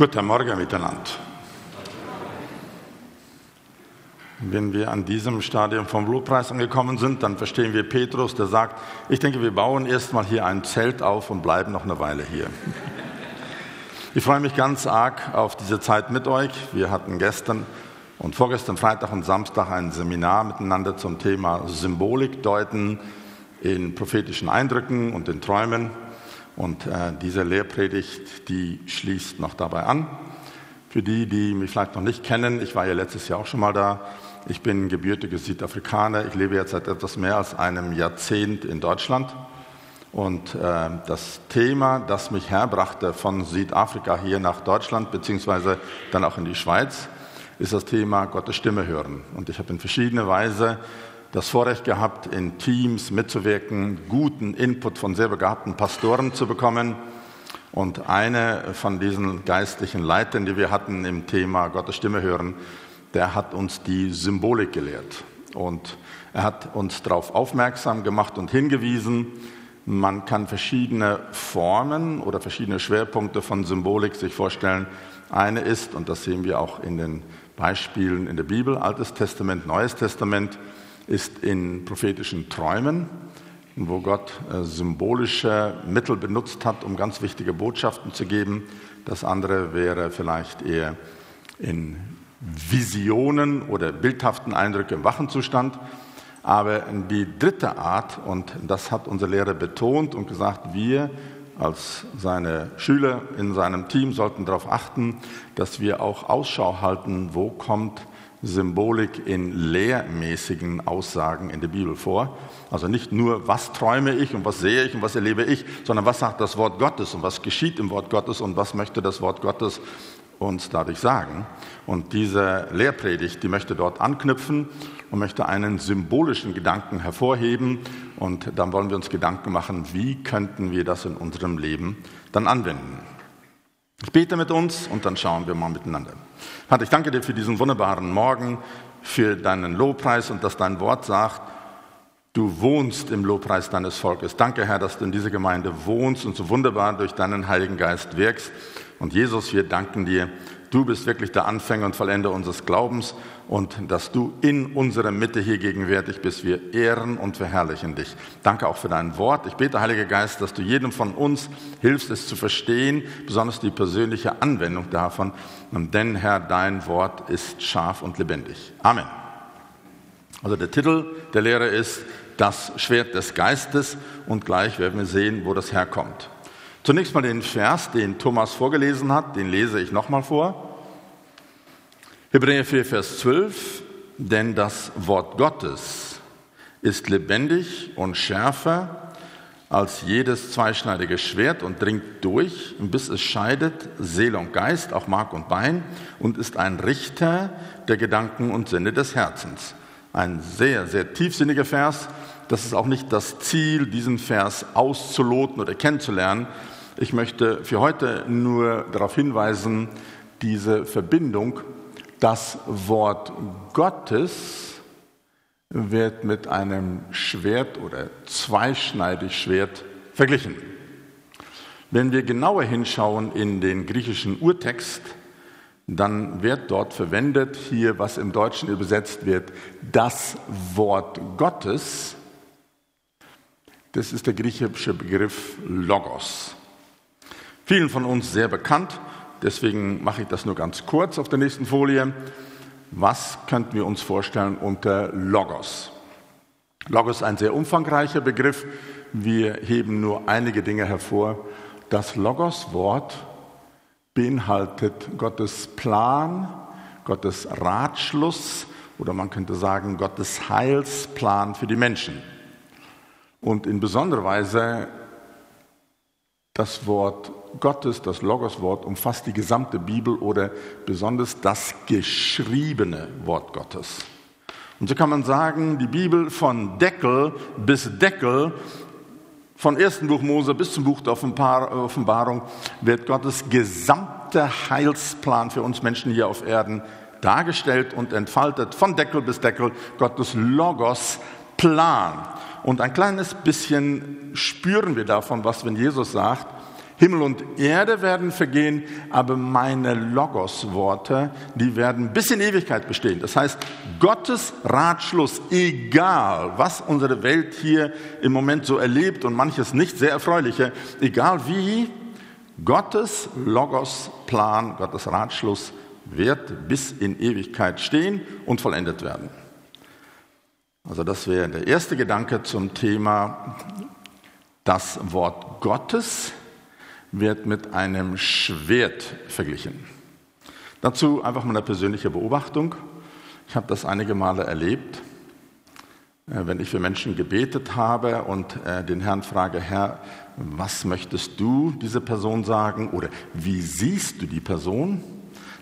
Guten Morgen miteinander. Wenn wir an diesem Stadium vom Lobpreis angekommen sind, dann verstehen wir Petrus, der sagt, ich denke, wir bauen erstmal hier ein Zelt auf und bleiben noch eine Weile hier. Ich freue mich ganz arg auf diese Zeit mit euch. Wir hatten gestern und vorgestern Freitag und Samstag ein Seminar miteinander zum Thema Symbolik deuten in prophetischen Eindrücken und in Träumen. Und äh, diese Lehrpredigt, die schließt noch dabei an. Für die, die mich vielleicht noch nicht kennen, ich war ja letztes Jahr auch schon mal da. Ich bin gebürtiger Südafrikaner. Ich lebe jetzt seit etwas mehr als einem Jahrzehnt in Deutschland. Und äh, das Thema, das mich herbrachte von Südafrika hier nach Deutschland, beziehungsweise dann auch in die Schweiz, ist das Thema Gottes Stimme hören. Und ich habe in verschiedener Weise das Vorrecht gehabt, in Teams mitzuwirken, guten Input von sehr begabten Pastoren zu bekommen. Und eine von diesen geistlichen Leitern, die wir hatten im Thema Gottes Stimme hören, der hat uns die Symbolik gelehrt. Und er hat uns darauf aufmerksam gemacht und hingewiesen, man kann verschiedene Formen oder verschiedene Schwerpunkte von Symbolik sich vorstellen. Eine ist, und das sehen wir auch in den Beispielen in der Bibel, Altes Testament, Neues Testament, ist in prophetischen Träumen, wo Gott äh, symbolische Mittel benutzt hat, um ganz wichtige Botschaften zu geben. Das andere wäre vielleicht eher in Visionen oder bildhaften Eindrücken im Wachenzustand. Aber die dritte Art, und das hat unser Lehrer betont und gesagt, wir als seine Schüler in seinem Team sollten darauf achten, dass wir auch Ausschau halten, wo kommt Symbolik in lehrmäßigen Aussagen in der Bibel vor. Also nicht nur, was träume ich und was sehe ich und was erlebe ich, sondern was sagt das Wort Gottes und was geschieht im Wort Gottes und was möchte das Wort Gottes uns dadurch sagen. Und diese Lehrpredigt, die möchte dort anknüpfen und möchte einen symbolischen Gedanken hervorheben. Und dann wollen wir uns Gedanken machen, wie könnten wir das in unserem Leben dann anwenden. Ich bete mit uns und dann schauen wir mal miteinander. Vater, ich danke dir für diesen wunderbaren Morgen, für deinen Lobpreis und dass dein Wort sagt, du wohnst im Lobpreis deines Volkes. Danke, Herr, dass du in dieser Gemeinde wohnst und so wunderbar durch deinen Heiligen Geist wirkst. Und Jesus, wir danken dir, du bist wirklich der Anfänger und Vollender unseres Glaubens und dass du in unserer Mitte hier gegenwärtig bist. Wir ehren und verherrlichen dich. Danke auch für dein Wort. Ich bete, Heiliger Geist, dass du jedem von uns hilfst, es zu verstehen, besonders die persönliche Anwendung davon. Denn, Herr, dein Wort ist scharf und lebendig. Amen. Also der Titel der Lehre ist das Schwert des Geistes und gleich werden wir sehen, wo das herkommt. Zunächst mal den Vers, den Thomas vorgelesen hat, den lese ich nochmal vor. Hebräer 4, Vers 12, denn das Wort Gottes ist lebendig und schärfer als jedes zweischneidige Schwert und dringt durch, bis es scheidet Seele und Geist, auch Mark und Bein, und ist ein Richter der Gedanken und Sinne des Herzens. Ein sehr, sehr tiefsinniger Vers. Das ist auch nicht das Ziel, diesen Vers auszuloten oder kennenzulernen, ich möchte für heute nur darauf hinweisen, diese Verbindung, das Wort Gottes wird mit einem Schwert oder zweischneidig Schwert verglichen. Wenn wir genauer hinschauen in den griechischen Urtext, dann wird dort verwendet, hier was im Deutschen übersetzt wird, das Wort Gottes. Das ist der griechische Begriff Logos vielen von uns sehr bekannt. Deswegen mache ich das nur ganz kurz auf der nächsten Folie. Was könnten wir uns vorstellen unter Logos? Logos ist ein sehr umfangreicher Begriff. Wir heben nur einige Dinge hervor. Das Logos-Wort beinhaltet Gottes Plan, Gottes Ratschluss oder man könnte sagen Gottes Heilsplan für die Menschen. Und in besonderer Weise das Wort Gottes, das Logoswort, umfasst die gesamte Bibel oder besonders das geschriebene Wort Gottes. Und so kann man sagen, die Bibel von Deckel bis Deckel, von ersten Buch Mose bis zum Buch der Offenbarung, wird Gottes gesamter Heilsplan für uns Menschen hier auf Erden dargestellt und entfaltet, von Deckel bis Deckel, Gottes Logos Plan. Und ein kleines bisschen spüren wir davon, was wenn Jesus sagt, Himmel und Erde werden vergehen, aber meine Logos-Worte, die werden bis in Ewigkeit bestehen. Das heißt, Gottes Ratschluss, egal was unsere Welt hier im Moment so erlebt und manches nicht sehr erfreuliche, egal wie, Gottes Logos-Plan, Gottes Ratschluss wird bis in Ewigkeit stehen und vollendet werden. Also das wäre der erste Gedanke zum Thema das Wort Gottes wird mit einem Schwert verglichen. Dazu einfach mal eine persönliche Beobachtung. Ich habe das einige Male erlebt, äh, wenn ich für Menschen gebetet habe und äh, den Herrn frage, Herr, was möchtest du dieser Person sagen oder wie siehst du die Person?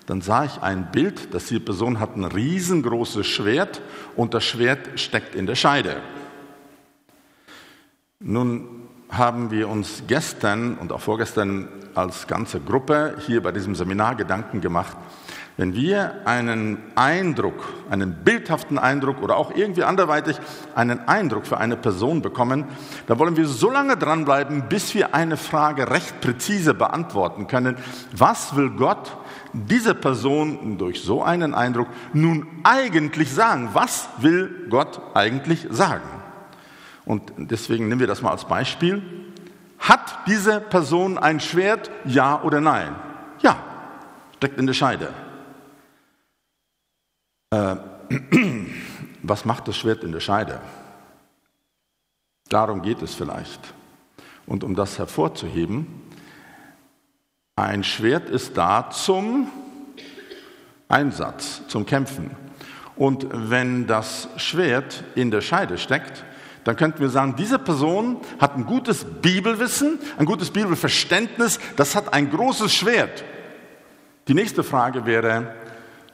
Dann sah ich ein Bild, dass die Person hat ein riesengroßes Schwert und das Schwert steckt in der Scheide. Nun haben wir uns gestern und auch vorgestern als ganze Gruppe hier bei diesem Seminar Gedanken gemacht, wenn wir einen Eindruck, einen bildhaften Eindruck oder auch irgendwie anderweitig einen Eindruck für eine Person bekommen, dann wollen wir so lange dranbleiben, bis wir eine Frage recht präzise beantworten können. Was will Gott dieser Person durch so einen Eindruck nun eigentlich sagen? Was will Gott eigentlich sagen? Und deswegen nehmen wir das mal als Beispiel. Hat diese Person ein Schwert? Ja oder nein? Ja, steckt in der Scheide. Äh, was macht das Schwert in der Scheide? Darum geht es vielleicht. Und um das hervorzuheben, ein Schwert ist da zum Einsatz, zum Kämpfen. Und wenn das Schwert in der Scheide steckt, dann könnten wir sagen, diese Person hat ein gutes Bibelwissen, ein gutes Bibelverständnis, das hat ein großes Schwert. Die nächste Frage wäre,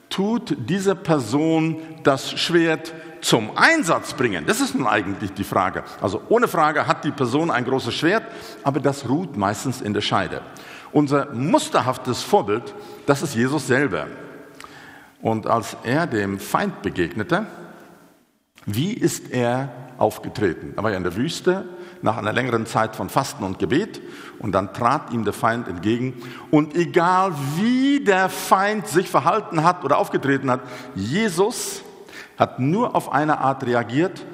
tut diese Person das Schwert zum Einsatz bringen? Das ist nun eigentlich die Frage. Also ohne Frage hat die Person ein großes Schwert, aber das ruht meistens in der Scheide. Unser musterhaftes Vorbild, das ist Jesus selber. Und als er dem Feind begegnete, wie ist er aufgetreten. Er war ja in der Wüste nach einer längeren Zeit von Fasten und Gebet und dann trat ihm der Feind entgegen. Und egal wie der Feind sich verhalten hat oder aufgetreten hat, Jesus hat nur auf eine Art reagiert.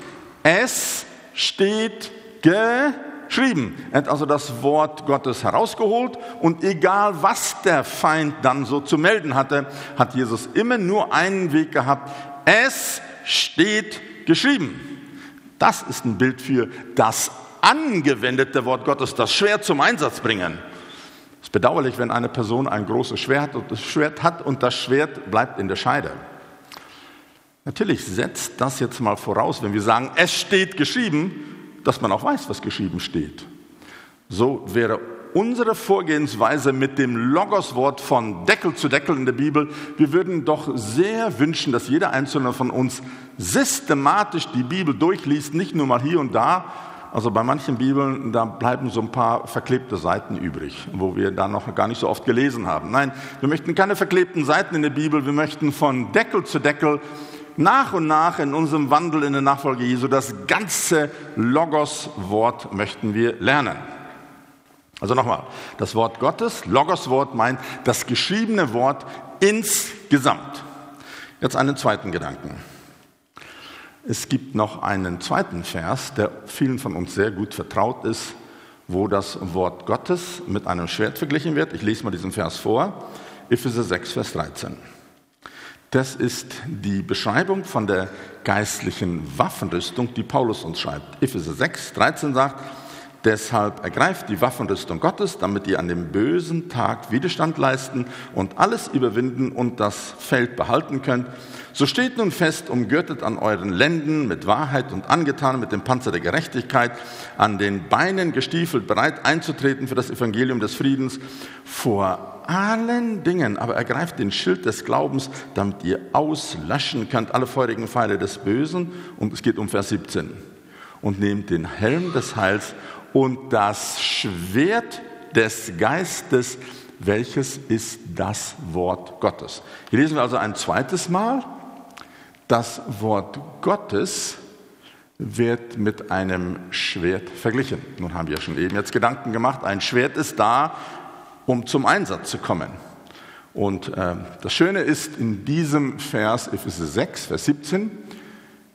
Es steht geschrieben. Er hat also das Wort Gottes herausgeholt und egal was der Feind dann so zu melden hatte, hat Jesus immer nur einen Weg gehabt. Es steht geschrieben. Das ist ein Bild für das angewendete Wort Gottes, das Schwert zum Einsatz bringen. Es ist bedauerlich, wenn eine Person ein großes Schwert, Schwert hat und das Schwert bleibt in der Scheide. Natürlich setzt das jetzt mal voraus, wenn wir sagen, es steht geschrieben, dass man auch weiß, was geschrieben steht. So wäre unsere Vorgehensweise mit dem Logoswort von Deckel zu Deckel in der Bibel, wir würden doch sehr wünschen, dass jeder einzelne von uns systematisch die Bibel durchliest, nicht nur mal hier und da. Also bei manchen Bibeln, da bleiben so ein paar verklebte Seiten übrig, wo wir da noch gar nicht so oft gelesen haben. Nein, wir möchten keine verklebten Seiten in der Bibel, wir möchten von Deckel zu Deckel nach und nach in unserem Wandel in der Nachfolge Jesu das ganze Logos-Wort möchten wir lernen. Also nochmal, das Wort Gottes, Logos-Wort meint das geschriebene Wort insgesamt. Jetzt einen zweiten Gedanken. Es gibt noch einen zweiten Vers, der vielen von uns sehr gut vertraut ist, wo das Wort Gottes mit einem Schwert verglichen wird. Ich lese mal diesen Vers vor. Epheser 6, Vers 13. Das ist die Beschreibung von der geistlichen Waffenrüstung, die Paulus uns schreibt. Epheser 6, 13 sagt, Deshalb ergreift die Waffenrüstung Gottes, damit ihr an dem bösen Tag Widerstand leisten und alles überwinden und das Feld behalten könnt. So steht nun fest, umgürtet an euren Lenden mit Wahrheit und angetan mit dem Panzer der Gerechtigkeit, an den Beinen gestiefelt, bereit einzutreten für das Evangelium des Friedens. Vor allen Dingen aber ergreift den Schild des Glaubens, damit ihr auslöschen könnt alle feurigen Pfeile des Bösen. Und es geht um Vers 17. Und nehmt den Helm des Heils und das Schwert des Geistes, welches ist das Wort Gottes. Hier lesen wir also ein zweites Mal, das Wort Gottes wird mit einem Schwert verglichen. Nun haben wir schon eben jetzt Gedanken gemacht, ein Schwert ist da, um zum Einsatz zu kommen. Und äh, das Schöne ist in diesem Vers, Epheser 6, Vers 17,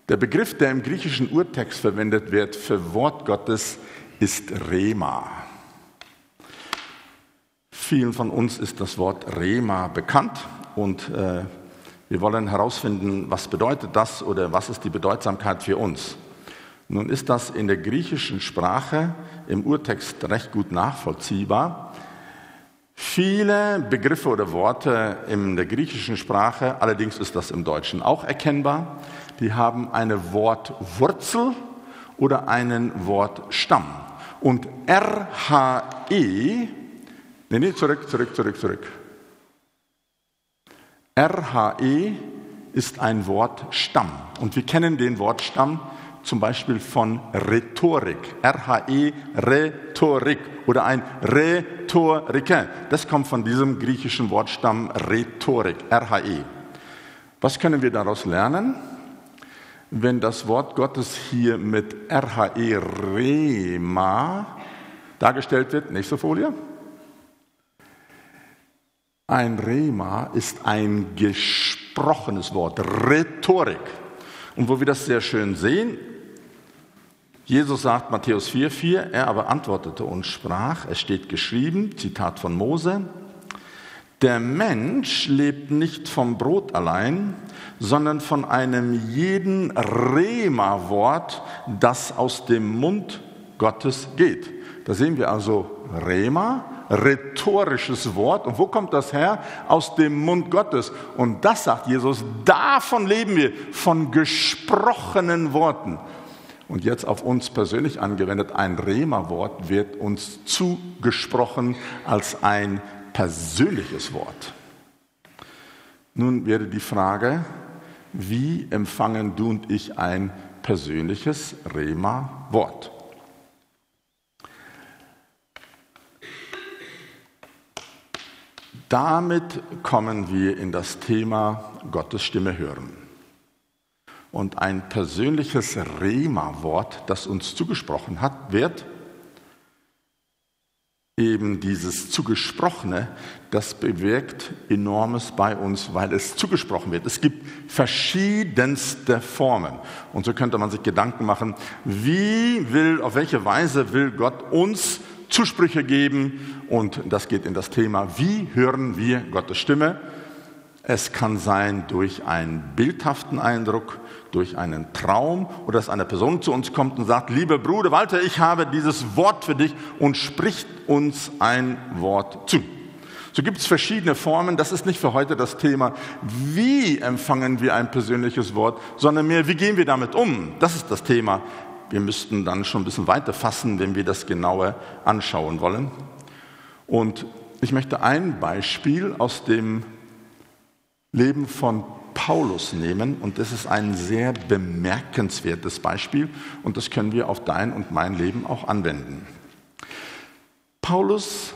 der Begriff, der im griechischen Urtext verwendet wird für Wort Gottes, ist Rema. Vielen von uns ist das Wort Rema bekannt und äh, wir wollen herausfinden, was bedeutet das oder was ist die Bedeutsamkeit für uns. Nun ist das in der griechischen Sprache im Urtext recht gut nachvollziehbar. Viele Begriffe oder Worte in der griechischen Sprache, allerdings ist das im Deutschen auch erkennbar, die haben eine Wortwurzel oder einen Wortstamm. Und RHE, nee, nee, zurück, zurück, zurück, zurück. RHE ist ein Wortstamm. Und wir kennen den Wortstamm zum Beispiel von Rhetorik. RHE, Rhetorik oder ein Rhetoriker. Das kommt von diesem griechischen Wortstamm Rhetorik, RHE. Was können wir daraus lernen? Wenn das Wort Gottes hier mit RHE, Rema, dargestellt wird, nächste Folie. Ein Rema ist ein gesprochenes Wort, Rhetorik. Und wo wir das sehr schön sehen, Jesus sagt Matthäus 4,4, er aber antwortete und sprach, es steht geschrieben, Zitat von Mose, der Mensch lebt nicht vom Brot allein, sondern von einem jeden Rema-Wort, das aus dem Mund Gottes geht. Da sehen wir also Rema, rhetorisches Wort. Und wo kommt das her? Aus dem Mund Gottes. Und das sagt Jesus, davon leben wir, von gesprochenen Worten. Und jetzt auf uns persönlich angewendet, ein Rema-Wort wird uns zugesprochen als ein persönliches Wort. Nun wäre die Frage, wie empfangen du und ich ein persönliches Rema-Wort? Damit kommen wir in das Thema Gottes Stimme hören und ein persönliches Rema-Wort, das uns zugesprochen hat, wird eben dieses Zugesprochene, das bewirkt enormes bei uns, weil es zugesprochen wird. Es gibt verschiedenste Formen. Und so könnte man sich Gedanken machen, wie will, auf welche Weise will Gott uns Zusprüche geben? Und das geht in das Thema, wie hören wir Gottes Stimme? Es kann sein durch einen bildhaften Eindruck, durch einen Traum oder dass eine Person zu uns kommt und sagt, lieber Bruder Walter, ich habe dieses Wort für dich und spricht uns ein Wort zu. So gibt es verschiedene Formen. Das ist nicht für heute das Thema, wie empfangen wir ein persönliches Wort, sondern mehr, wie gehen wir damit um. Das ist das Thema. Wir müssten dann schon ein bisschen weiter fassen, wenn wir das genauer anschauen wollen. Und ich möchte ein Beispiel aus dem Leben von Paulus nehmen und das ist ein sehr bemerkenswertes Beispiel und das können wir auf dein und mein Leben auch anwenden. Paulus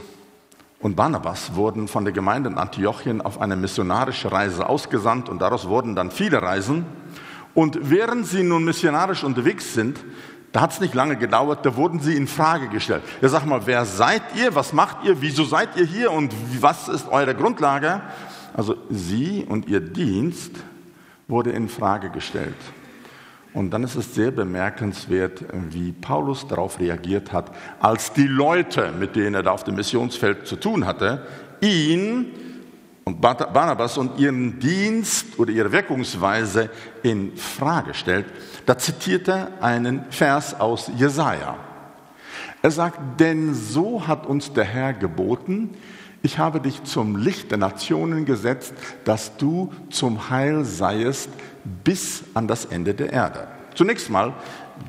und Barnabas wurden von der Gemeinde in Antiochien auf eine missionarische Reise ausgesandt und daraus wurden dann viele Reisen. Und während sie nun missionarisch unterwegs sind, da hat es nicht lange gedauert, da wurden sie in Frage gestellt. Ja, sag mal, wer seid ihr? Was macht ihr? Wieso seid ihr hier? Und was ist eure Grundlage? Also sie und ihr Dienst wurde in Frage gestellt. Und dann ist es sehr bemerkenswert, wie Paulus darauf reagiert hat, als die Leute, mit denen er da auf dem Missionsfeld zu tun hatte, ihn und Barnabas und ihren Dienst oder ihre Wirkungsweise in Frage stellt. Da zitiert er einen Vers aus Jesaja. Er sagt, denn so hat uns der Herr geboten, ich habe dich zum Licht der Nationen gesetzt, dass du zum Heil seiest bis an das Ende der Erde. Zunächst mal,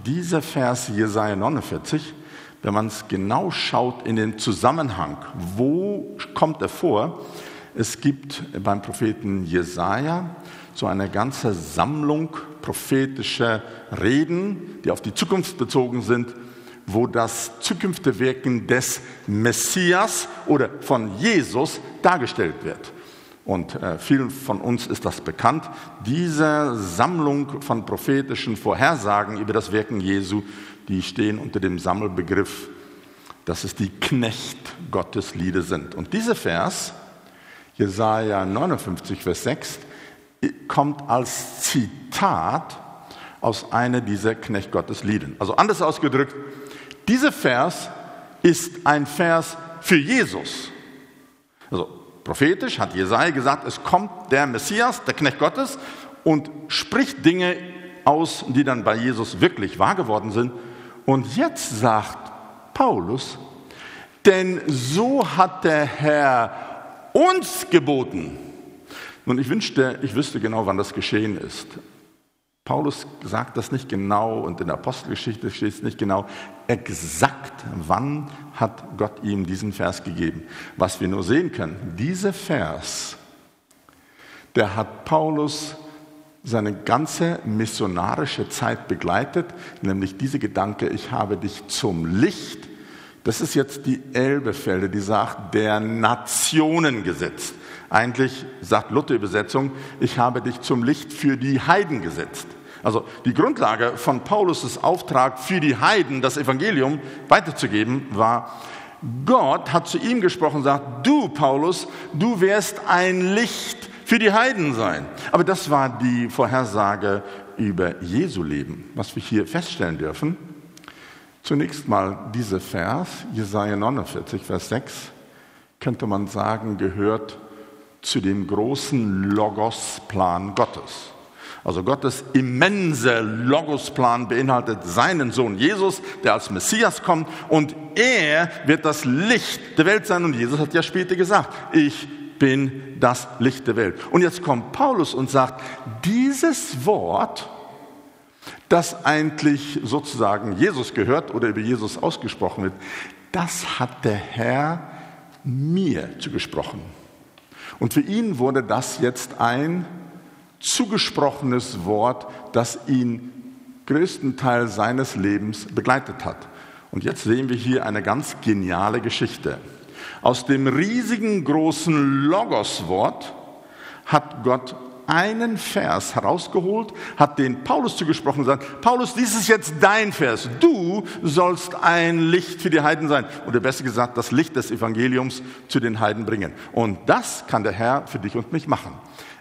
dieser Vers Jesaja 49, wenn man es genau schaut in den Zusammenhang, wo kommt er vor? Es gibt beim Propheten Jesaja so eine ganze Sammlung prophetischer Reden, die auf die Zukunft bezogen sind wo das zukünftige Wirken des Messias oder von Jesus dargestellt wird. und äh, vielen von uns ist das bekannt, diese Sammlung von prophetischen Vorhersagen über das Wirken Jesu, die stehen unter dem Sammelbegriff, dass es die Knecht Gottes Lieder sind. Und dieser Vers, Jesaja 59, Vers 6, kommt als Zitat aus einer dieser Knecht Gottes Lieden. Also anders ausgedrückt, dieser Vers ist ein Vers für Jesus. Also prophetisch hat Jesaja gesagt, es kommt der Messias, der Knecht Gottes und spricht Dinge aus, die dann bei Jesus wirklich wahr geworden sind. Und jetzt sagt Paulus, denn so hat der Herr uns geboten. Nun, ich wünschte, ich wüsste genau, wann das geschehen ist. Paulus sagt das nicht genau und in der Apostelgeschichte steht es nicht genau exakt, wann hat Gott ihm diesen Vers gegeben. Was wir nur sehen können, dieser Vers, der hat Paulus seine ganze missionarische Zeit begleitet, nämlich diese Gedanke, ich habe dich zum Licht, das ist jetzt die Elbefelde, die sagt, der Nationen gesetzt. Eigentlich sagt Luther-Übersetzung, ich habe dich zum Licht für die Heiden gesetzt. Also die Grundlage von Paulus' Auftrag für die Heiden, das Evangelium weiterzugeben, war, Gott hat zu ihm gesprochen und sagt, du Paulus, du wirst ein Licht für die Heiden sein. Aber das war die Vorhersage über Jesu Leben, was wir hier feststellen dürfen. Zunächst mal dieser Vers, Jesaja 49, Vers 6, könnte man sagen, gehört zu dem großen Logos-Plan Gottes. Also Gottes immense Logosplan beinhaltet seinen Sohn Jesus, der als Messias kommt und er wird das Licht der Welt sein. Und Jesus hat ja später gesagt, ich bin das Licht der Welt. Und jetzt kommt Paulus und sagt, dieses Wort, das eigentlich sozusagen Jesus gehört oder über Jesus ausgesprochen wird, das hat der Herr mir zugesprochen. Und für ihn wurde das jetzt ein zugesprochenes Wort, das ihn größten Teil seines Lebens begleitet hat. Und jetzt sehen wir hier eine ganz geniale Geschichte. Aus dem riesigen großen Logos-Wort hat Gott einen Vers herausgeholt, hat den Paulus zugesprochen und gesagt, Paulus, dies ist jetzt dein Vers. Du sollst ein Licht für die Heiden sein. Oder besser gesagt, das Licht des Evangeliums zu den Heiden bringen. Und das kann der Herr für dich und mich machen.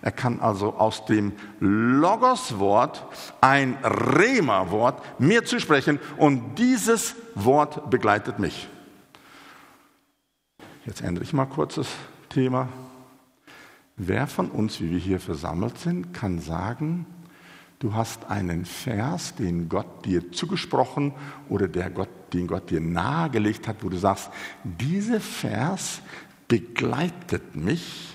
Er kann also aus dem Logos-Wort ein Rema-Wort mir zusprechen und dieses Wort begleitet mich. Jetzt ändere ich mal kurz das Thema. Wer von uns, wie wir hier versammelt sind, kann sagen, du hast einen Vers, den Gott dir zugesprochen oder der Gott, den Gott dir nahegelegt hat, wo du sagst, dieser Vers begleitet mich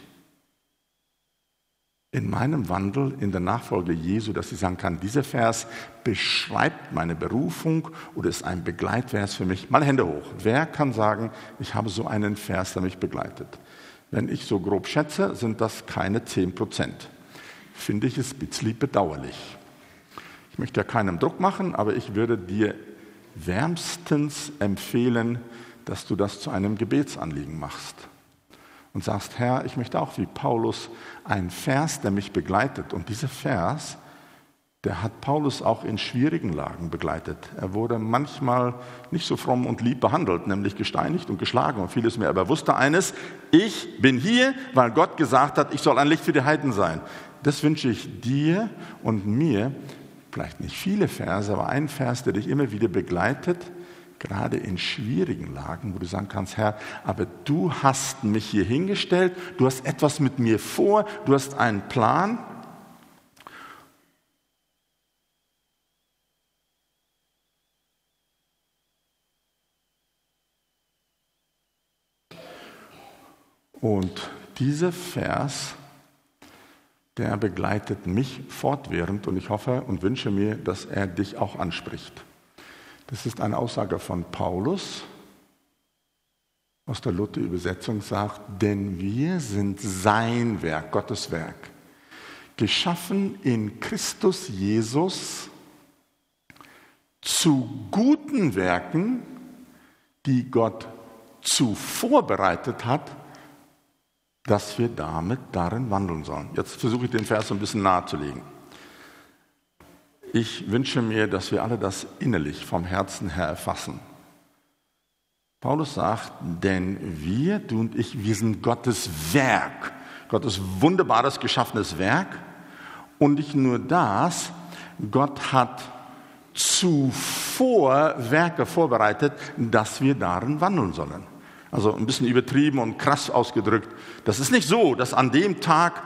in meinem Wandel in der Nachfolge Jesu, dass ich sagen kann, dieser Vers beschreibt meine Berufung oder ist ein Begleitvers für mich. Mal Hände hoch. Wer kann sagen, ich habe so einen Vers, der mich begleitet? Wenn ich so grob schätze, sind das keine 10 Prozent. Finde ich es ein bisschen bedauerlich. Ich möchte ja keinem Druck machen, aber ich würde dir wärmstens empfehlen, dass du das zu einem Gebetsanliegen machst und sagst, Herr, ich möchte auch wie Paulus einen Vers, der mich begleitet. Und dieser Vers, der hat Paulus auch in schwierigen Lagen begleitet. Er wurde manchmal nicht so fromm und lieb behandelt, nämlich gesteinigt und geschlagen und vieles mehr. Aber er wusste eines, ich bin hier, weil Gott gesagt hat, ich soll ein Licht für die Heiden sein. Das wünsche ich dir und mir. Vielleicht nicht viele Verse, aber ein Vers, der dich immer wieder begleitet, gerade in schwierigen Lagen, wo du sagen kannst, Herr, aber du hast mich hier hingestellt, du hast etwas mit mir vor, du hast einen Plan. Und dieser Vers, der begleitet mich fortwährend und ich hoffe und wünsche mir, dass er dich auch anspricht. Das ist eine Aussage von Paulus aus der Luther-Übersetzung sagt, denn wir sind sein Werk, Gottes Werk, geschaffen in Christus Jesus zu guten Werken, die Gott zuvor bereitet hat, dass wir damit darin wandeln sollen. Jetzt versuche ich den Vers ein bisschen nahezulegen. Ich wünsche mir, dass wir alle das innerlich vom Herzen her erfassen. Paulus sagt, denn wir, du und ich, wir sind Gottes Werk, Gottes wunderbares geschaffenes Werk. Und nicht nur das, Gott hat zuvor Werke vorbereitet, dass wir darin wandeln sollen. Also ein bisschen übertrieben und krass ausgedrückt. Das ist nicht so, dass an dem Tag,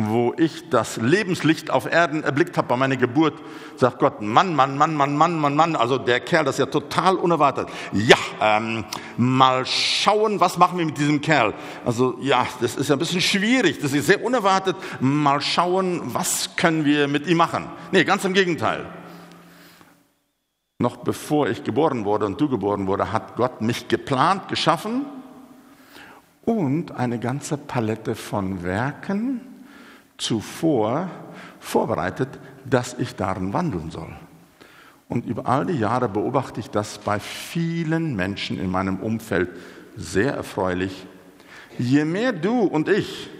wo ich das Lebenslicht auf Erden erblickt habe bei meiner Geburt, sagt Gott, Mann, Mann, Mann, Mann, Mann, Mann, Mann, also der Kerl, das ist ja total unerwartet. Ja, ähm, mal schauen, was machen wir mit diesem Kerl. Also ja, das ist ja ein bisschen schwierig, das ist sehr unerwartet. Mal schauen, was können wir mit ihm machen. Nee, ganz im Gegenteil. Noch bevor ich geboren wurde und du geboren wurde, hat Gott mich geplant, geschaffen und eine ganze Palette von Werken zuvor vorbereitet, dass ich darin wandeln soll. Und über all die Jahre beobachte ich das bei vielen Menschen in meinem Umfeld sehr erfreulich. Je mehr du und ich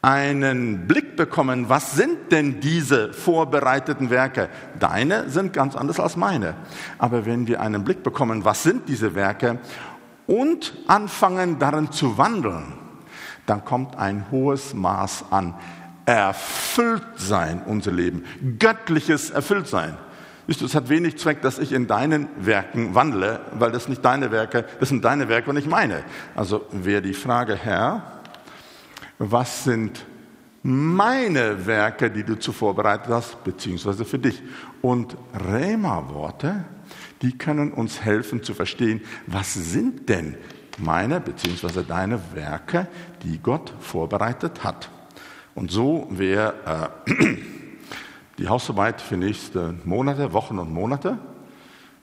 einen Blick bekommen, was sind denn diese vorbereiteten Werke? Deine sind ganz anders als meine. Aber wenn wir einen Blick bekommen, was sind diese Werke und anfangen darin zu wandeln, dann kommt ein hohes Maß an Erfülltsein unser Leben, göttliches Erfülltsein. Siehst du, es hat wenig Zweck, dass ich in deinen Werken wandle, weil das nicht deine Werke, das sind deine Werke und nicht meine. Also wäre die Frage, Herr, was sind meine Werke, die du zuvor bereitet hast, beziehungsweise für dich? Und Rema-Worte, die können uns helfen zu verstehen, was sind denn meine bzw. deine Werke, die Gott vorbereitet hat. Und so wäre äh, die Hausarbeit für nächste Monate, Wochen und Monate.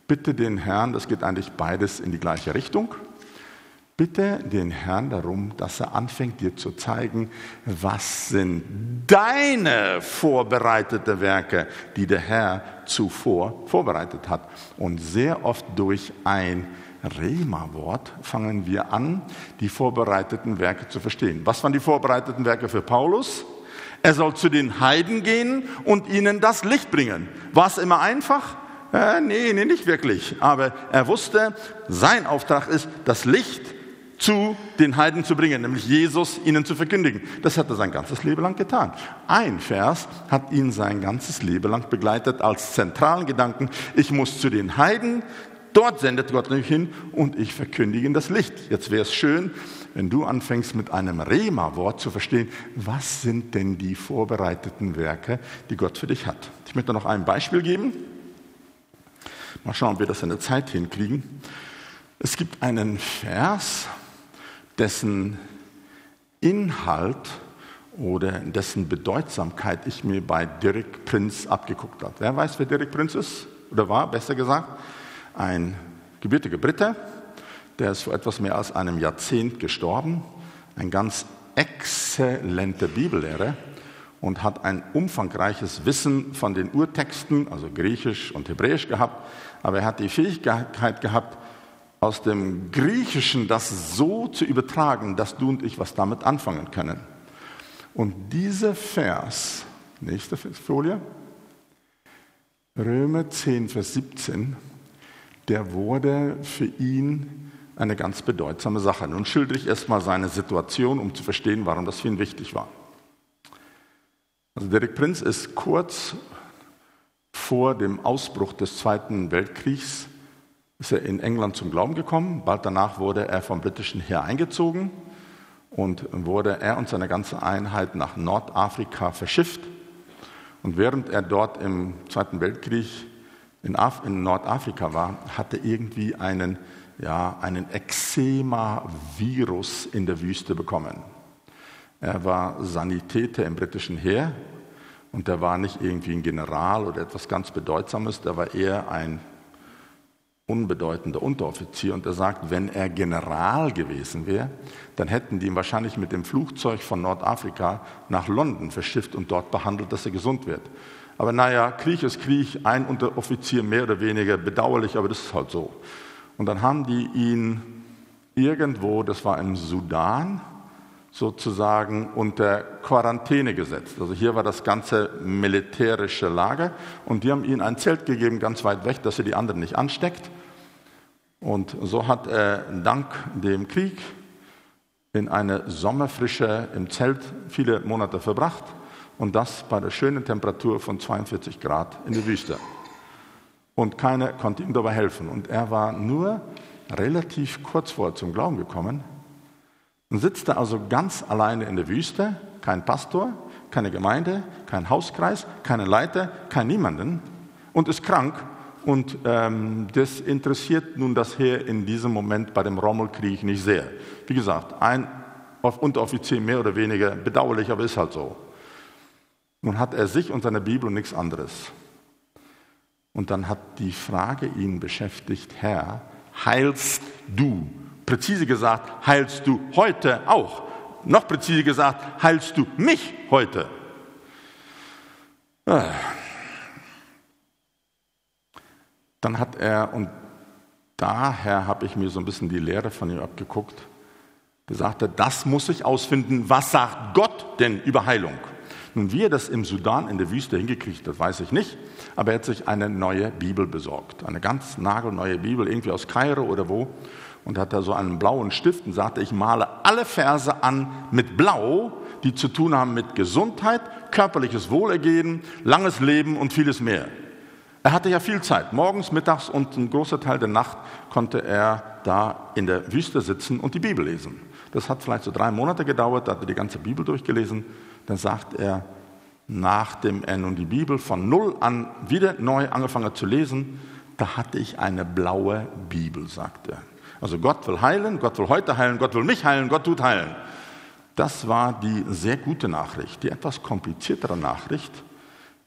Bitte den Herrn, das geht eigentlich beides in die gleiche Richtung. Bitte den Herrn darum, dass er anfängt dir zu zeigen, was sind deine vorbereitete Werke, die der Herr zuvor vorbereitet hat. Und sehr oft durch ein Rema-Wort fangen wir an, die vorbereiteten Werke zu verstehen. Was waren die vorbereiteten Werke für Paulus? Er soll zu den Heiden gehen und ihnen das Licht bringen. War es immer einfach? Äh, nee, nee, nicht wirklich. Aber er wusste, sein Auftrag ist, das Licht zu den Heiden zu bringen, nämlich Jesus ihnen zu verkündigen. Das hat er sein ganzes Leben lang getan. Ein Vers hat ihn sein ganzes Leben lang begleitet als zentralen Gedanken. Ich muss zu den Heiden, Dort sendet Gott mich hin und ich verkündige das Licht. Jetzt wäre es schön, wenn du anfängst mit einem Rema-Wort zu verstehen, was sind denn die vorbereiteten Werke, die Gott für dich hat. Ich möchte noch ein Beispiel geben. Mal schauen, ob wir das in der Zeit hinkriegen. Es gibt einen Vers, dessen Inhalt oder dessen Bedeutsamkeit ich mir bei Dirk Prinz abgeguckt habe. Wer weiß, wer Dirk Prinz ist? Oder war, besser gesagt? Ein gebürtiger Brite, der ist vor etwas mehr als einem Jahrzehnt gestorben, ein ganz exzellenter Bibellehrer und hat ein umfangreiches Wissen von den Urtexten, also Griechisch und Hebräisch gehabt, aber er hat die Fähigkeit gehabt, aus dem Griechischen das so zu übertragen, dass du und ich was damit anfangen können. Und dieser Vers, nächste Folie, Römer 10, Vers 17, der wurde für ihn eine ganz bedeutsame Sache. Nun schildere ich erstmal seine Situation, um zu verstehen, warum das für ihn wichtig war. Also Derek Prinz ist kurz vor dem Ausbruch des Zweiten Weltkriegs ist er in England zum Glauben gekommen. Bald danach wurde er vom britischen Heer eingezogen und wurde er und seine ganze Einheit nach Nordafrika verschifft. Und während er dort im Zweiten Weltkrieg in, Af in Nordafrika war, hatte irgendwie einen, ja, einen Eczema-Virus in der Wüste bekommen. Er war Sanitäter im britischen Heer und er war nicht irgendwie ein General oder etwas ganz Bedeutsames, der war eher ein unbedeutender Unteroffizier und er sagt, wenn er General gewesen wäre, dann hätten die ihn wahrscheinlich mit dem Flugzeug von Nordafrika nach London verschifft und dort behandelt, dass er gesund wird. Aber naja, Krieg ist Krieg, ein Unteroffizier mehr oder weniger bedauerlich, aber das ist halt so. Und dann haben die ihn irgendwo, das war im Sudan, sozusagen unter Quarantäne gesetzt. Also hier war das ganze militärische Lager und die haben ihnen ein Zelt gegeben, ganz weit weg, dass sie die anderen nicht ansteckt. Und so hat er dank dem Krieg in eine Sommerfrische im Zelt viele Monate verbracht und das bei der schönen Temperatur von 42 Grad in der Wüste. Und keiner konnte ihm dabei helfen. Und er war nur relativ kurz vor zum Glauben gekommen und sitzt also ganz alleine in der Wüste, kein Pastor, keine Gemeinde, kein Hauskreis, keine Leiter, kein Niemanden und ist krank. Und ähm, das interessiert nun das Heer in diesem Moment bei dem Rommelkrieg nicht sehr. Wie gesagt, ein Unteroffizier mehr oder weniger, bedauerlich, aber ist halt so. Nun hat er sich und seine Bibel und nichts anderes. Und dann hat die Frage ihn beschäftigt, Herr, heilst du Präzise gesagt, heilst du heute auch. Noch präzise gesagt, heilst du mich heute. Ah. Dann hat er, und daher habe ich mir so ein bisschen die Lehre von ihm abgeguckt, gesagt, das muss ich ausfinden, was sagt Gott denn über Heilung? Nun, wie er das im Sudan in der Wüste hingekriegt hat, weiß ich nicht, aber er hat sich eine neue Bibel besorgt, eine ganz nagelneue Bibel, irgendwie aus Kairo oder wo und hat da so einen blauen Stift und sagte, ich male alle Verse an mit Blau, die zu tun haben mit Gesundheit, körperliches Wohlergehen, langes Leben und vieles mehr. Er hatte ja viel Zeit. Morgens, mittags und ein großer Teil der Nacht konnte er da in der Wüste sitzen und die Bibel lesen. Das hat vielleicht so drei Monate gedauert, da hat er die ganze Bibel durchgelesen. Dann sagt er, nachdem er nun die Bibel von Null an wieder neu angefangen zu lesen, da hatte ich eine blaue Bibel, sagt er. Also Gott will heilen, Gott will heute heilen, Gott will mich heilen, Gott tut heilen. Das war die sehr gute Nachricht. Die etwas kompliziertere Nachricht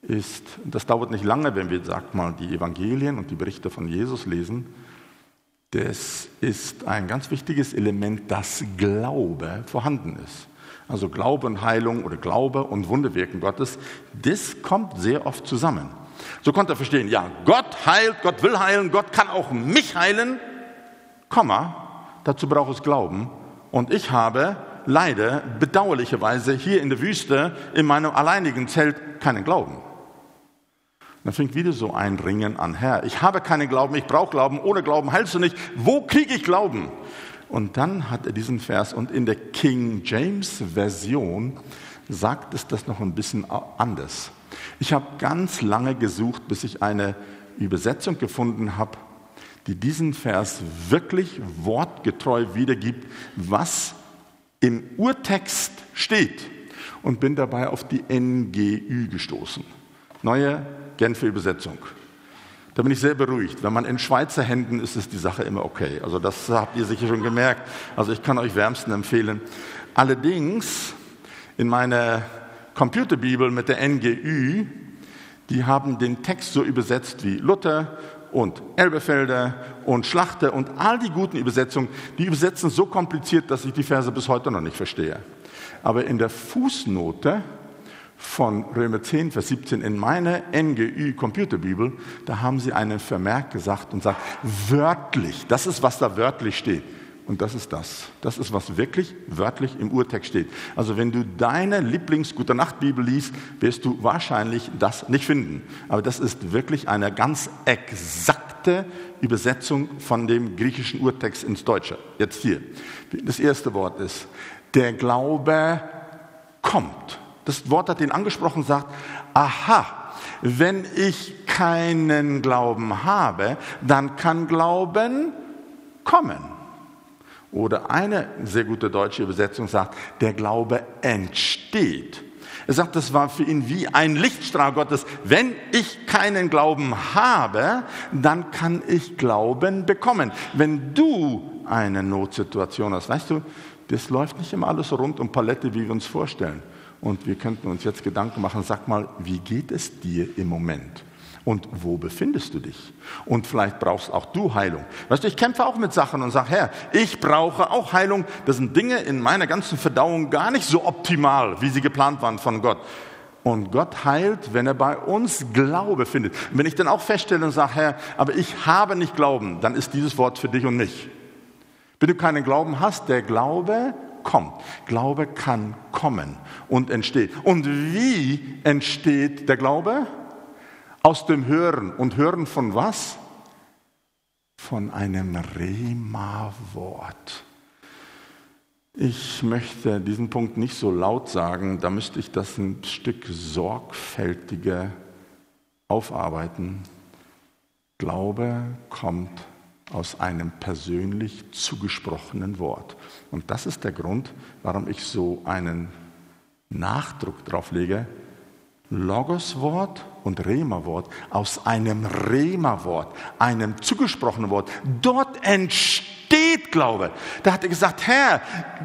ist, das dauert nicht lange, wenn wir, sag mal, die Evangelien und die Berichte von Jesus lesen. Das ist ein ganz wichtiges Element, dass Glaube vorhanden ist. Also Glaube und Heilung oder Glaube und Wunderwirken Gottes, das kommt sehr oft zusammen. So konnte er verstehen, ja, Gott heilt, Gott will heilen, Gott kann auch mich heilen. Komma, dazu braucht es Glauben. Und ich habe leider bedauerlicherweise hier in der Wüste in meinem alleinigen Zelt keinen Glauben. Dann fängt wieder so ein Ringen an. Herr, ich habe keinen Glauben, ich brauche Glauben, ohne Glauben heilst du nicht. Wo kriege ich Glauben? Und dann hat er diesen Vers und in der King James Version sagt es das noch ein bisschen anders. Ich habe ganz lange gesucht, bis ich eine Übersetzung gefunden habe, die diesen Vers wirklich wortgetreu wiedergibt, was im Urtext steht. Und bin dabei auf die NGÜ gestoßen. Neue Genfer Übersetzung. Da bin ich sehr beruhigt. Wenn man in Schweizer Händen ist, ist die Sache immer okay. Also das habt ihr sicher schon gemerkt. Also ich kann euch wärmsten empfehlen. Allerdings in meiner Computerbibel mit der NGÜ, die haben den Text so übersetzt wie Luther und Elbefelder und Schlachter und all die guten Übersetzungen, die übersetzen so kompliziert, dass ich die Verse bis heute noch nicht verstehe. Aber in der Fußnote von Römer 10, Vers 17 in meiner NGÜ Computerbibel, da haben sie einen Vermerk gesagt und sagt, wörtlich, das ist, was da wörtlich steht. Und das ist das. Das ist, was wirklich wörtlich im Urtext steht. Also wenn du deine Lieblings-Gute Nacht-Bibel liest, wirst du wahrscheinlich das nicht finden. Aber das ist wirklich eine ganz exakte Übersetzung von dem griechischen Urtext ins Deutsche. Jetzt hier. Das erste Wort ist, der Glaube kommt. Das Wort hat ihn angesprochen und sagt, aha, wenn ich keinen Glauben habe, dann kann Glauben kommen. Oder eine sehr gute deutsche Übersetzung sagt, der Glaube entsteht. Er sagt, das war für ihn wie ein Lichtstrahl Gottes. Wenn ich keinen Glauben habe, dann kann ich Glauben bekommen. Wenn du eine Notsituation hast, weißt du, das läuft nicht immer alles rund um Palette, wie wir uns vorstellen. Und wir könnten uns jetzt Gedanken machen, sag mal, wie geht es dir im Moment? Und wo befindest du dich? Und vielleicht brauchst auch du Heilung. Weißt du, ich kämpfe auch mit Sachen und sage, Herr, ich brauche auch Heilung. Das sind Dinge in meiner ganzen Verdauung gar nicht so optimal, wie sie geplant waren von Gott. Und Gott heilt, wenn er bei uns Glaube findet. Und wenn ich dann auch feststelle und sage, Herr, aber ich habe nicht Glauben, dann ist dieses Wort für dich und mich. Wenn du keinen Glauben hast, der Glaube kommt. Glaube kann kommen und entsteht. Und wie entsteht der Glaube? Aus dem Hören. Und Hören von was? Von einem Rema-Wort. Ich möchte diesen Punkt nicht so laut sagen, da müsste ich das ein Stück sorgfältiger aufarbeiten. Glaube kommt aus einem persönlich zugesprochenen Wort. Und das ist der Grund, warum ich so einen Nachdruck drauf lege. Logoswort und Rema-Wort aus einem Rema-Wort, einem zugesprochenen Wort. Dort entsteht Glaube. Da hat er gesagt, Herr,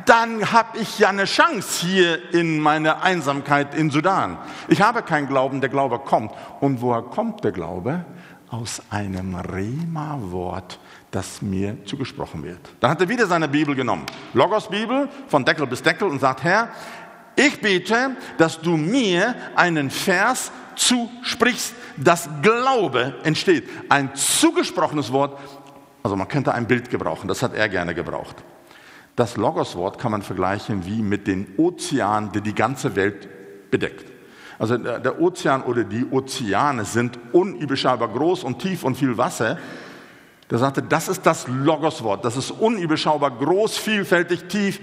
dann habe ich ja eine Chance hier in meiner Einsamkeit in Sudan. Ich habe keinen Glauben, der Glaube kommt. Und woher kommt der Glaube? Aus einem Rema-Wort das mir zugesprochen wird. Dann hat er wieder seine Bibel genommen, Logos Bibel, von Deckel bis Deckel und sagt, Herr, ich bete, dass du mir einen Vers zusprichst, dass Glaube entsteht. Ein zugesprochenes Wort, also man könnte ein Bild gebrauchen, das hat er gerne gebraucht. Das Logos-Wort kann man vergleichen wie mit dem Ozean, der die ganze Welt bedeckt. Also der Ozean oder die Ozeane sind unüberschaubar groß und tief und viel Wasser. Der sagte, das ist das Logoswort, das ist unüberschaubar groß, vielfältig, tief.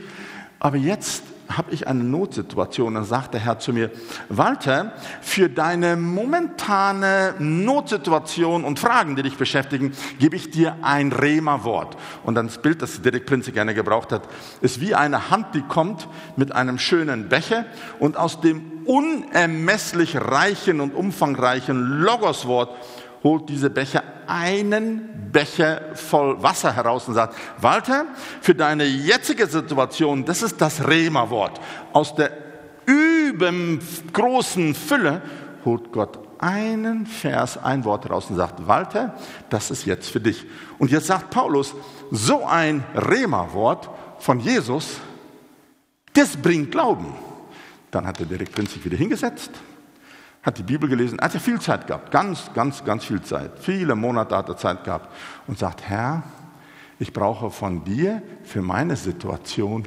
Aber jetzt habe ich eine Notsituation. Dann sagt der Herr zu mir, Walter, für deine momentane Notsituation und Fragen, die dich beschäftigen, gebe ich dir ein Rema-Wort. Und dann das Bild, das Dirk Prinze gerne gebraucht hat, ist wie eine Hand, die kommt mit einem schönen Becher und aus dem unermesslich reichen und umfangreichen Logoswort holt diese Becher einen Becher voll Wasser heraus und sagt, Walter, für deine jetzige Situation, das ist das Rema-Wort. Aus der übergroßen Fülle holt Gott einen Vers, ein Wort heraus und sagt, Walter, das ist jetzt für dich. Und jetzt sagt Paulus, so ein Rema-Wort von Jesus, das bringt Glauben. Dann hat er direkt Prinzip wieder hingesetzt, hat die Bibel gelesen, hat er viel Zeit gehabt, ganz, ganz, ganz viel Zeit. Viele Monate hat er Zeit gehabt und sagt, Herr, ich brauche von dir für meine Situation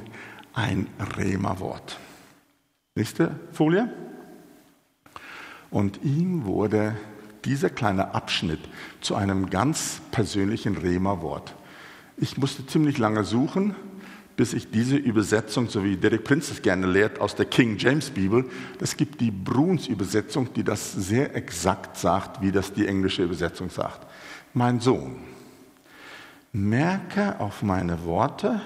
ein Rema-Wort. Nächste Folie. Und ihm wurde dieser kleine Abschnitt zu einem ganz persönlichen Rema-Wort. Ich musste ziemlich lange suchen, bis ich diese Übersetzung, so wie Derek Prince es gerne lehrt, aus der King James Bibel, es gibt die Bruns Übersetzung, die das sehr exakt sagt, wie das die englische Übersetzung sagt. Mein Sohn, merke auf meine Worte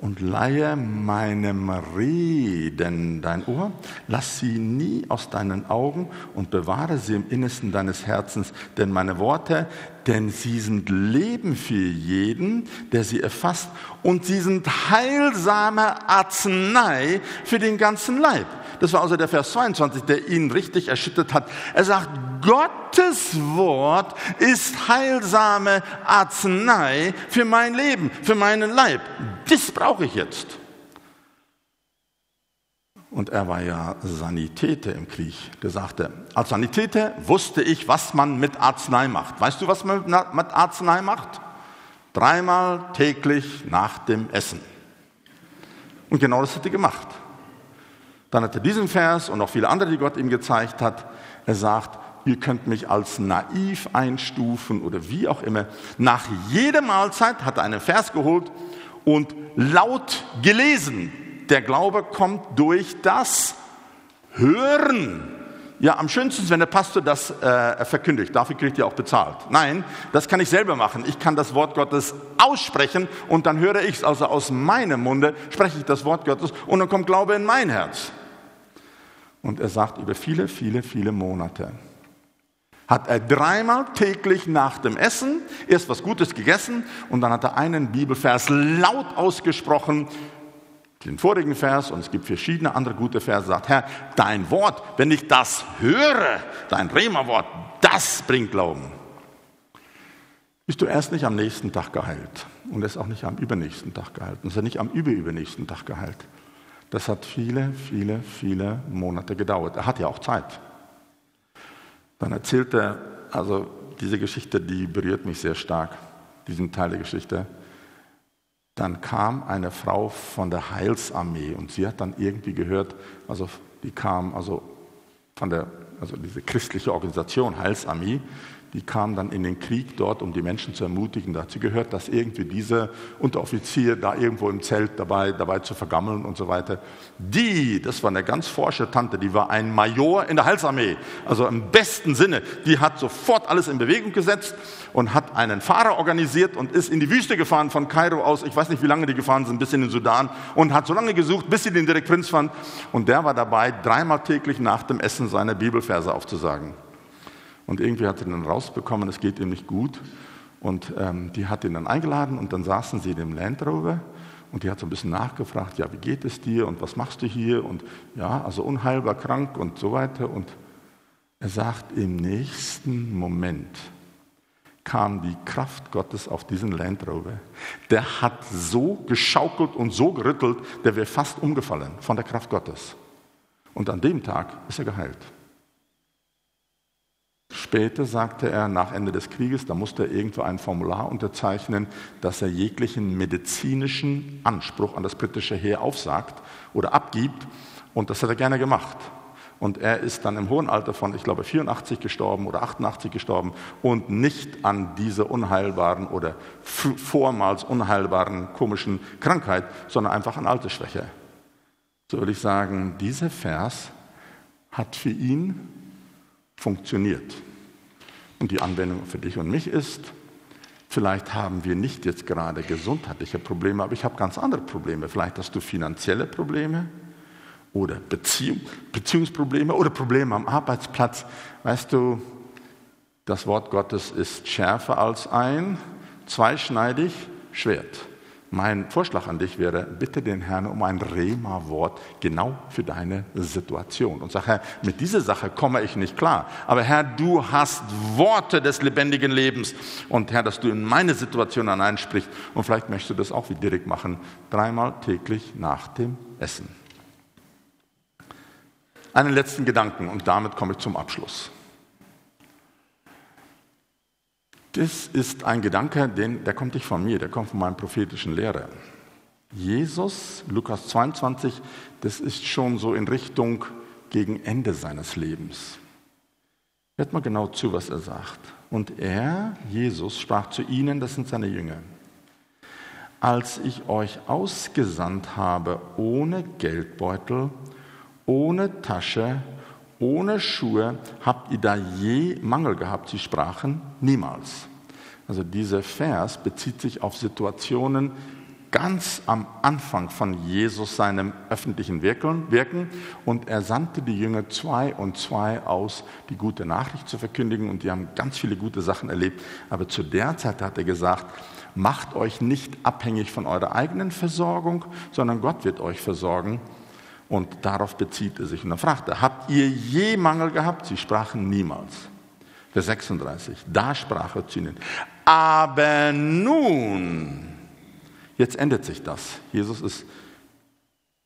und leihe meinem Reden dein Ohr, lass sie nie aus deinen Augen und bewahre sie im Innersten deines Herzens, denn meine Worte, denn sie sind Leben für jeden, der sie erfasst, und sie sind heilsame Arznei für den ganzen Leib. Das war also der Vers 22, der ihn richtig erschüttert hat. Er sagt, Gottes Wort ist heilsame Arznei für mein Leben, für meinen Leib. Das brauche ich jetzt. Und er war ja Sanitäter im Krieg. Der sagte, als Sanitäter wusste ich, was man mit Arznei macht. Weißt du, was man mit Arznei macht? Dreimal täglich nach dem Essen. Und genau das hat er gemacht. Dann hat er diesen Vers und auch viele andere, die Gott ihm gezeigt hat. Er sagt, ihr könnt mich als naiv einstufen oder wie auch immer. Nach jeder Mahlzeit hat er einen Vers geholt und laut gelesen. Der Glaube kommt durch das Hören. Ja, am schönsten ist, wenn der Pastor das äh, verkündigt. Dafür kriegt ihr auch bezahlt. Nein, das kann ich selber machen. Ich kann das Wort Gottes aussprechen und dann höre ich es. Also aus meinem Munde spreche ich das Wort Gottes und dann kommt Glaube in mein Herz. Und er sagt, über viele, viele, viele Monate hat er dreimal täglich nach dem Essen erst was Gutes gegessen und dann hat er einen Bibelvers laut ausgesprochen, den vorigen Vers und es gibt verschiedene andere gute Verse, sagt, Herr, dein Wort, wenn ich das höre, dein Rema-Wort, das bringt Glauben. Bist du erst nicht am nächsten Tag geheilt und er ist auch nicht am übernächsten Tag geheilt und ist er nicht am überübernächsten Tag geheilt. Das hat viele, viele, viele Monate gedauert. Er hat ja auch Zeit. Dann erzählt er, also diese Geschichte, die berührt mich sehr stark, diesen Teil der Geschichte. dann kam eine Frau von der Heilsarmee und sie hat dann irgendwie gehört, also die kam also von der, also diese christliche Organisation Heilsarmee, die kam dann in den Krieg dort, um die Menschen zu ermutigen. Dazu gehört, dass irgendwie dieser Unteroffizier da irgendwo im Zelt dabei, dabei zu vergammeln und so weiter. Die, das war eine ganz forsche Tante, die war ein Major in der Heilsarmee, also im besten Sinne. Die hat sofort alles in Bewegung gesetzt und hat einen Fahrer organisiert und ist in die Wüste gefahren von Kairo aus. Ich weiß nicht, wie lange die gefahren sind, bis in den Sudan und hat so lange gesucht, bis sie den Direkt Prinz fand. Und der war dabei, dreimal täglich nach dem Essen seine Bibelverse aufzusagen. Und irgendwie hat er dann rausbekommen, es geht ihm nicht gut. Und ähm, die hat ihn dann eingeladen und dann saßen sie in dem Land Rover und die hat so ein bisschen nachgefragt, ja, wie geht es dir und was machst du hier? Und ja, also unheilbar krank und so weiter. Und er sagt, im nächsten Moment kam die Kraft Gottes auf diesen Land Rover. Der hat so geschaukelt und so gerüttelt, der wäre fast umgefallen von der Kraft Gottes. Und an dem Tag ist er geheilt. Später sagte er, nach Ende des Krieges, da musste er irgendwo ein Formular unterzeichnen, dass er jeglichen medizinischen Anspruch an das britische Heer aufsagt oder abgibt. Und das hat er gerne gemacht. Und er ist dann im hohen Alter von, ich glaube, 84 gestorben oder 88 gestorben und nicht an dieser unheilbaren oder vormals unheilbaren komischen Krankheit, sondern einfach an Altersschwäche. So würde ich sagen, dieser Vers hat für ihn funktioniert. Und die Anwendung für dich und mich ist, vielleicht haben wir nicht jetzt gerade gesundheitliche Probleme, aber ich habe ganz andere Probleme. Vielleicht hast du finanzielle Probleme oder Beziehung, Beziehungsprobleme oder Probleme am Arbeitsplatz. Weißt du, das Wort Gottes ist schärfer als ein zweischneidig Schwert. Mein Vorschlag an dich wäre, bitte den Herrn um ein Rema-Wort genau für deine Situation. Und sag, Herr, mit dieser Sache komme ich nicht klar. Aber Herr, du hast Worte des lebendigen Lebens. Und Herr, dass du in meine Situation hineinsprichst. Und vielleicht möchtest du das auch wie Dirk machen. Dreimal täglich nach dem Essen. Einen letzten Gedanken und damit komme ich zum Abschluss. Das ist ein Gedanke, den, der kommt nicht von mir, der kommt von meinem prophetischen Lehrer. Jesus, Lukas 22, das ist schon so in Richtung gegen Ende seines Lebens. Hört mal genau zu, was er sagt. Und er, Jesus, sprach zu ihnen, das sind seine Jünger, als ich euch ausgesandt habe ohne Geldbeutel, ohne Tasche, ohne Schuhe, habt ihr da je Mangel gehabt? Sie sprachen, niemals. Also dieser Vers bezieht sich auf Situationen ganz am Anfang von Jesus seinem öffentlichen Wirken und er sandte die Jünger zwei und zwei aus, die gute Nachricht zu verkündigen und die haben ganz viele gute Sachen erlebt. Aber zu der Zeit hat er gesagt, macht euch nicht abhängig von eurer eigenen Versorgung, sondern Gott wird euch versorgen. Und darauf bezieht er sich. Und dann fragt er, habt ihr je Mangel gehabt? Sie sprachen niemals. Vers 36, da sprach er zu ihnen, aber nun, jetzt ändert sich das. Jesus ist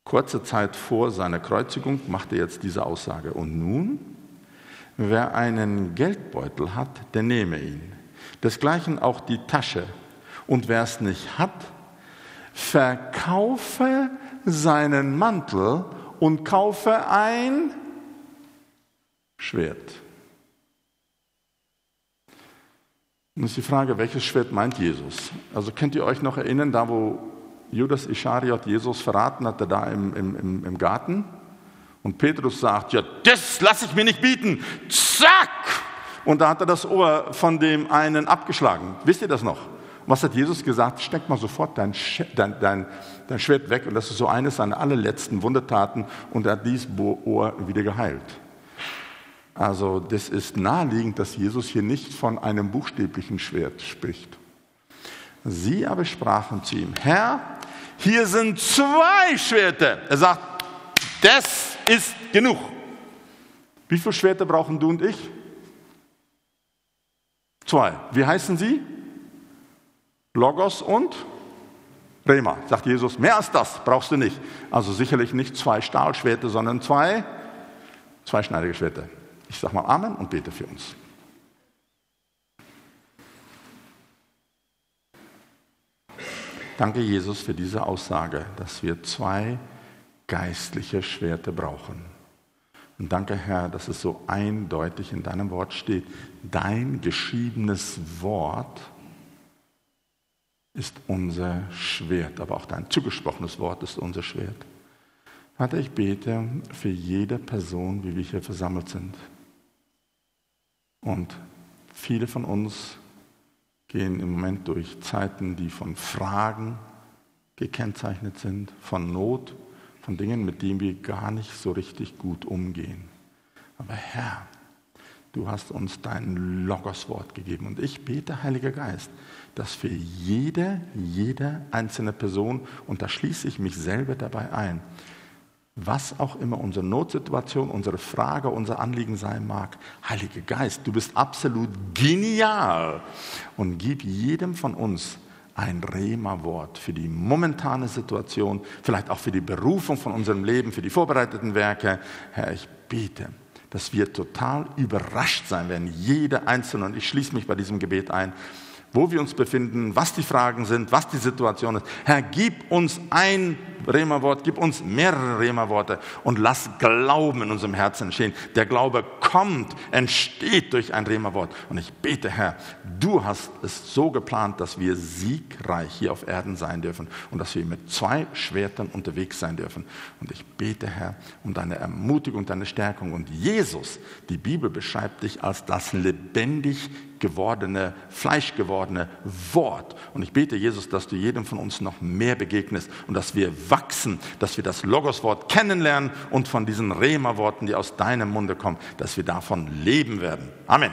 kurze Zeit vor seiner Kreuzigung, macht er jetzt diese Aussage. Und nun, wer einen Geldbeutel hat, der nehme ihn. Desgleichen auch die Tasche. Und wer es nicht hat, verkaufe seinen Mantel und kaufe ein Schwert. Und ist die Frage, welches Schwert meint Jesus? Also könnt ihr euch noch erinnern, da wo Judas Ischariot Jesus verraten hatte, da im, im, im Garten? Und Petrus sagt, ja, das lasse ich mir nicht bieten. Zack! Und da hat er das Ohr von dem einen abgeschlagen. Wisst ihr das noch? Was hat Jesus gesagt? Steck mal sofort dein, dein, dein, dein Schwert weg. Und das ist so eines seiner allerletzten Wundertaten. Und er hat dieses Ohr wieder geheilt. Also das ist naheliegend, dass Jesus hier nicht von einem buchstäblichen Schwert spricht. Sie aber sprachen zu ihm, Herr, hier sind zwei Schwerter. Er sagt, das ist genug. Wie viele Schwerter brauchen du und ich? Zwei. Wie heißen sie? Logos und Rema. Sagt Jesus, mehr als das brauchst du nicht. Also sicherlich nicht zwei Stahlschwerter, sondern zwei zweischneidige Schwerter. Ich sage mal Amen und bete für uns. Danke, Jesus, für diese Aussage, dass wir zwei geistliche Schwerter brauchen. Und danke, Herr, dass es so eindeutig in deinem Wort steht. Dein geschriebenes Wort ist unser Schwert, aber auch dein zugesprochenes Wort ist unser Schwert. Vater, ich bete für jede Person, wie wir hier versammelt sind. Und viele von uns gehen im Moment durch Zeiten, die von Fragen gekennzeichnet sind, von Not, von Dingen, mit denen wir gar nicht so richtig gut umgehen. Aber Herr, du hast uns dein Logoswort gegeben. Und ich bete, Heiliger Geist, dass für jede, jede einzelne Person, und da schließe ich mich selber dabei ein, was auch immer unsere Notsituation, unsere Frage, unser Anliegen sein mag. Heiliger Geist, du bist absolut genial und gib jedem von uns ein Rema-Wort für die momentane Situation, vielleicht auch für die Berufung von unserem Leben, für die vorbereiteten Werke. Herr, ich bete, dass wir total überrascht sein werden, jeder Einzelne, und ich schließe mich bei diesem Gebet ein, wo wir uns befinden, was die Fragen sind, was die Situation ist. Herr, gib uns ein Rema-Wort, gib uns mehrere Rema-Worte und lass Glauben in unserem Herzen entstehen. Der Glaube kommt, entsteht durch ein Rema-Wort. Und ich bete, Herr, du hast es so geplant, dass wir siegreich hier auf Erden sein dürfen und dass wir mit zwei Schwertern unterwegs sein dürfen. Und ich bete, Herr, um deine Ermutigung, deine Stärkung. Und Jesus, die Bibel beschreibt dich als das lebendig gewordene, fleischgewordene Wort. Und ich bete, Jesus, dass du jedem von uns noch mehr begegnest und dass wir wachsen, dass wir das Logoswort kennenlernen und von diesen Rema-Worten, die aus deinem Munde kommen, dass wir davon leben werden. Amen.